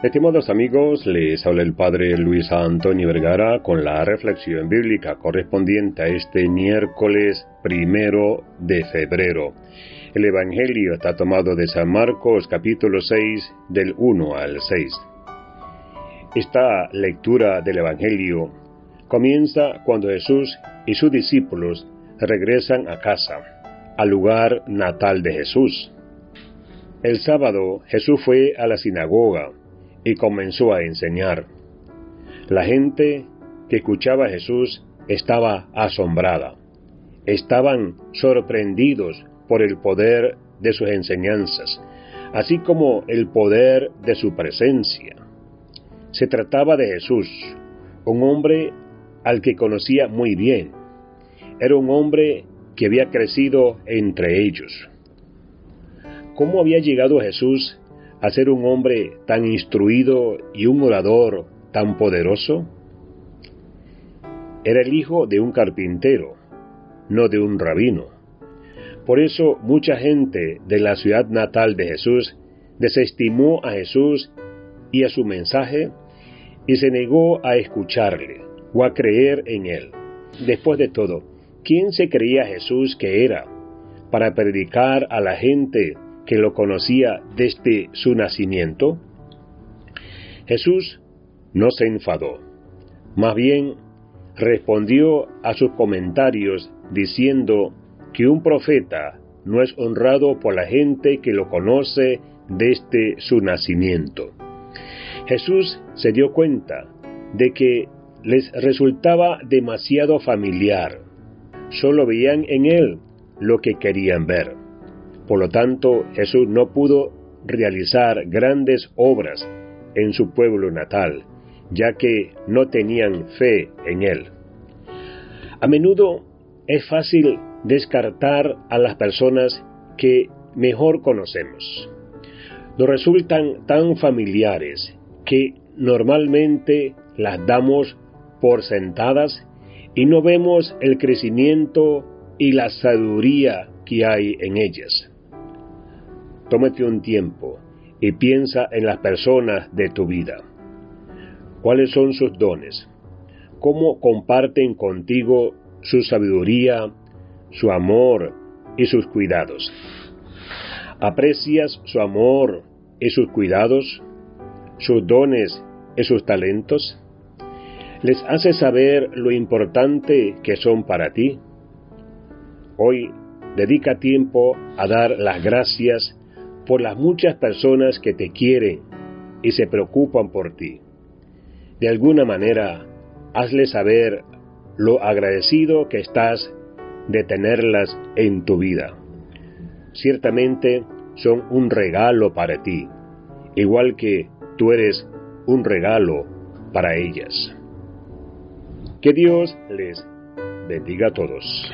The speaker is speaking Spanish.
Estimados amigos, les habla el Padre Luis Antonio Vergara con la reflexión bíblica correspondiente a este miércoles primero de febrero. El Evangelio está tomado de San Marcos capítulo 6 del 1 al 6. Esta lectura del Evangelio comienza cuando Jesús y sus discípulos regresan a casa, al lugar natal de Jesús. El sábado Jesús fue a la sinagoga y comenzó a enseñar. La gente que escuchaba a Jesús estaba asombrada. Estaban sorprendidos por el poder de sus enseñanzas, así como el poder de su presencia. Se trataba de Jesús, un hombre al que conocía muy bien. Era un hombre que había crecido entre ellos. ¿Cómo había llegado Jesús a ser un hombre tan instruido y un orador tan poderoso? Era el hijo de un carpintero, no de un rabino. Por eso mucha gente de la ciudad natal de Jesús desestimó a Jesús y a su mensaje y se negó a escucharle o a creer en él. Después de todo, ¿quién se creía Jesús que era para predicar a la gente que lo conocía desde su nacimiento? Jesús no se enfadó, más bien respondió a sus comentarios diciendo que un profeta no es honrado por la gente que lo conoce desde su nacimiento. Jesús se dio cuenta de que les resultaba demasiado familiar. Solo veían en él lo que querían ver. Por lo tanto, Jesús no pudo realizar grandes obras en su pueblo natal, ya que no tenían fe en él. A menudo es fácil descartar a las personas que mejor conocemos. Nos resultan tan familiares que normalmente las damos por sentadas y no vemos el crecimiento y la sabiduría que hay en ellas. Tómate un tiempo y piensa en las personas de tu vida. ¿Cuáles son sus dones? ¿Cómo comparten contigo su sabiduría, su amor y sus cuidados? ¿Aprecias su amor y sus cuidados, sus dones y sus talentos? ¿Les hace saber lo importante que son para ti? Hoy dedica tiempo a dar las gracias por las muchas personas que te quieren y se preocupan por ti. De alguna manera, hazle saber lo agradecido que estás de tenerlas en tu vida. Ciertamente son un regalo para ti, igual que tú eres un regalo para ellas. Que Dios les bendiga a todos.